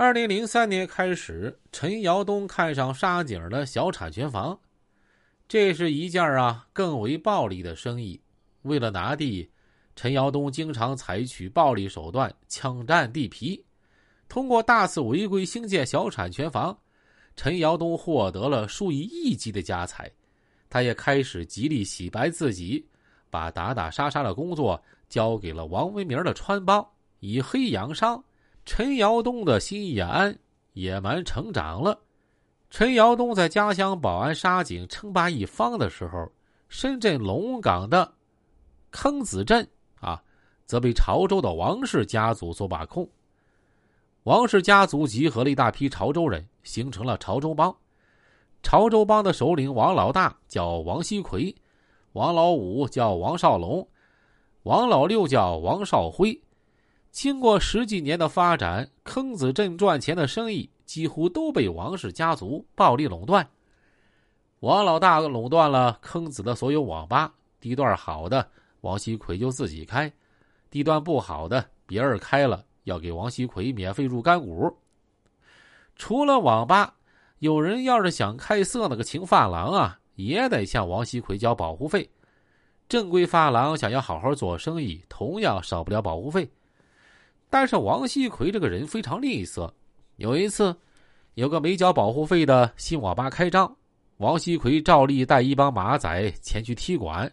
二零零三年开始，陈尧东看上沙井的小产权房，这是一件啊更为暴利的生意。为了拿地，陈尧东经常采取暴力手段，抢占地皮。通过大肆违规兴建小产权房，陈尧东获得了数以亿计的家财。他也开始极力洗白自己，把打打杀杀的工作交给了王文明的穿帮，以黑养商。陈尧东的心也安，野蛮成长了。陈尧东在家乡保安沙井称霸一方的时候，深圳龙岗的坑子镇啊，则被潮州的王氏家族所把控。王氏家族集合了一大批潮州人，形成了潮州帮。潮州帮的首领王老大叫王锡奎，王老五叫王少龙，王老六叫王少辉。经过十几年的发展，坑子镇赚钱的生意几乎都被王氏家族暴力垄断。王老大垄断了坑子的所有网吧，地段好的王锡奎就自己开，地段不好的别人开了要给王锡奎免费入干股。除了网吧，有人要是想开色那个情发廊啊，也得向王锡奎交保护费。正规发廊想要好好做生意，同样少不了保护费。但是王锡奎这个人非常吝啬。有一次，有个没交保护费的新网吧开张，王锡奎照例带一帮马仔前去踢馆，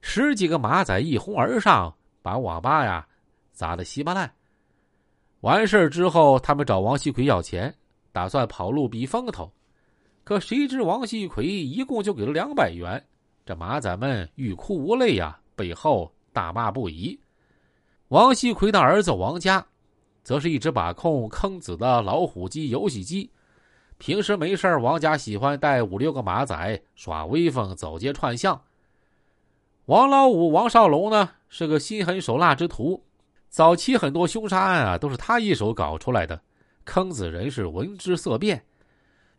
十几个马仔一哄而上，把网吧呀砸得稀巴烂。完事之后，他们找王锡奎要钱，打算跑路避风头，可谁知王锡奎一共就给了两百元，这马仔们欲哭无泪呀，背后大骂不已。王锡奎的儿子王家，则是一直把控坑子的老虎机游戏机。平时没事王家喜欢带五六个马仔耍威风、走街串巷。王老五王少龙呢，是个心狠手辣之徒，早期很多凶杀案啊，都是他一手搞出来的。坑子人是闻之色变，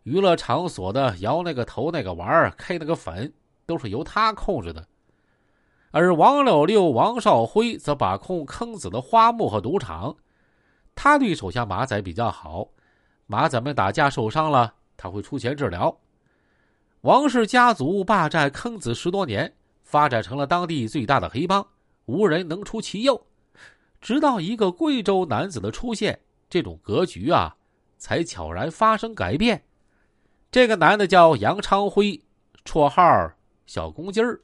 娱乐场所的摇那个头、那个玩儿开那个粉，都是由他控制的。而王老六王少辉则把控坑子的花木和赌场，他对手下马仔比较好，马仔们打架受伤了，他会出钱治疗。王氏家族霸占坑子十多年，发展成了当地最大的黑帮，无人能出其右。直到一个贵州男子的出现，这种格局啊，才悄然发生改变。这个男的叫杨昌辉，绰号小公鸡儿。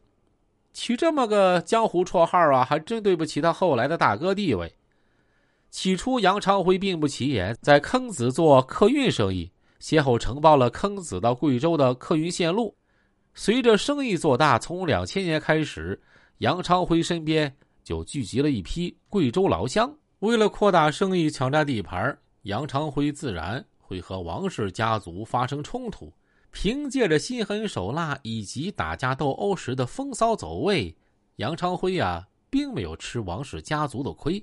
取这么个江湖绰号啊，还真对不起他后来的大哥地位。起初，杨昌辉并不起眼，在坑子做客运生意，先后承包了坑子到贵州的客运线路。随着生意做大，从两千年开始，杨昌辉身边就聚集了一批贵州老乡。为了扩大生意、抢占地盘，杨昌辉自然会和王氏家族发生冲突。凭借着心狠手辣以及打架斗殴时的风骚走位，杨昌辉啊，并没有吃王氏家族的亏。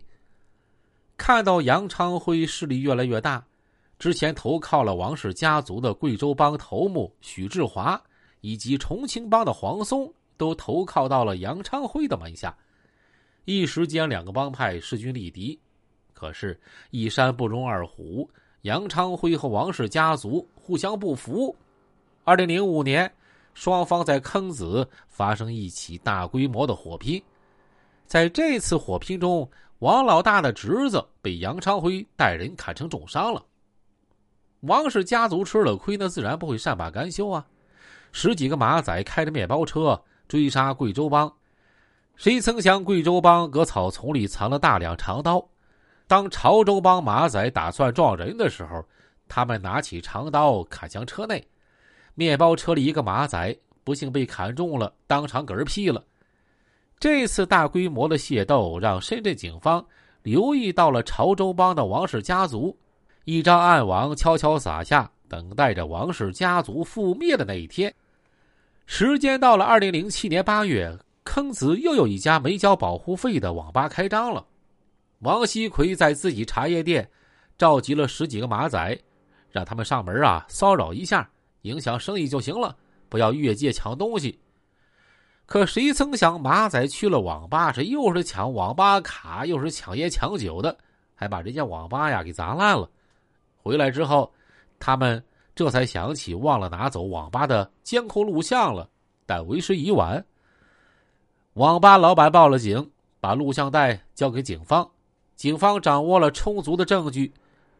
看到杨昌辉势力越来越大，之前投靠了王氏家族的贵州帮头目许志华以及重庆帮的黄松，都投靠到了杨昌辉的门下，一时间两个帮派势均力敌。可是，一山不容二虎，杨昌辉和王氏家族互相不服。二零零五年，双方在坑子发生一起大规模的火拼。在这次火拼中，王老大的侄子被杨昌辉带人砍成重伤了。王氏家族吃了亏，那自然不会善罢甘休啊！十几个马仔开着面包车追杀贵州帮，谁曾想贵州帮搁草丛里藏了大量长刀。当潮州帮马仔打算撞人的时候，他们拿起长刀砍向车内。面包车里一个马仔不幸被砍中了，当场嗝屁了。这次大规模的械斗让深圳警方留意到了潮州帮的王氏家族，一张暗网悄悄撒下，等待着王氏家族覆灭的那一天。时间到了二零零七年八月，坑子又有一家没交保护费的网吧开张了。王锡奎在自己茶叶店召集了十几个马仔，让他们上门啊骚扰一下。影响生意就行了，不要越界抢东西。可谁曾想，马仔去了网吧，是又是抢网吧卡，又是抢烟抢酒的，还把人家网吧呀给砸烂了。回来之后，他们这才想起忘了拿走网吧的监控录像了，但为时已晚。网吧老板报了警，把录像带交给警方，警方掌握了充足的证据，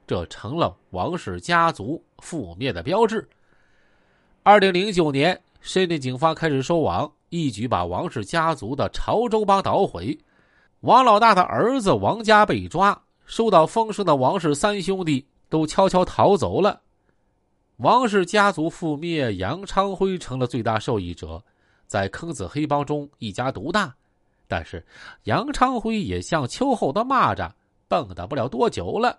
这成了王氏家族覆灭的标志。二零零九年，深圳警方开始收网，一举把王氏家族的潮州帮捣毁。王老大的儿子王家被抓，收到风声的王氏三兄弟都悄悄逃走了。王氏家族覆灭，杨昌辉成了最大受益者。在坑子黑帮中一家独大，但是杨昌辉也像秋后的蚂蚱，蹦跶不了多久了。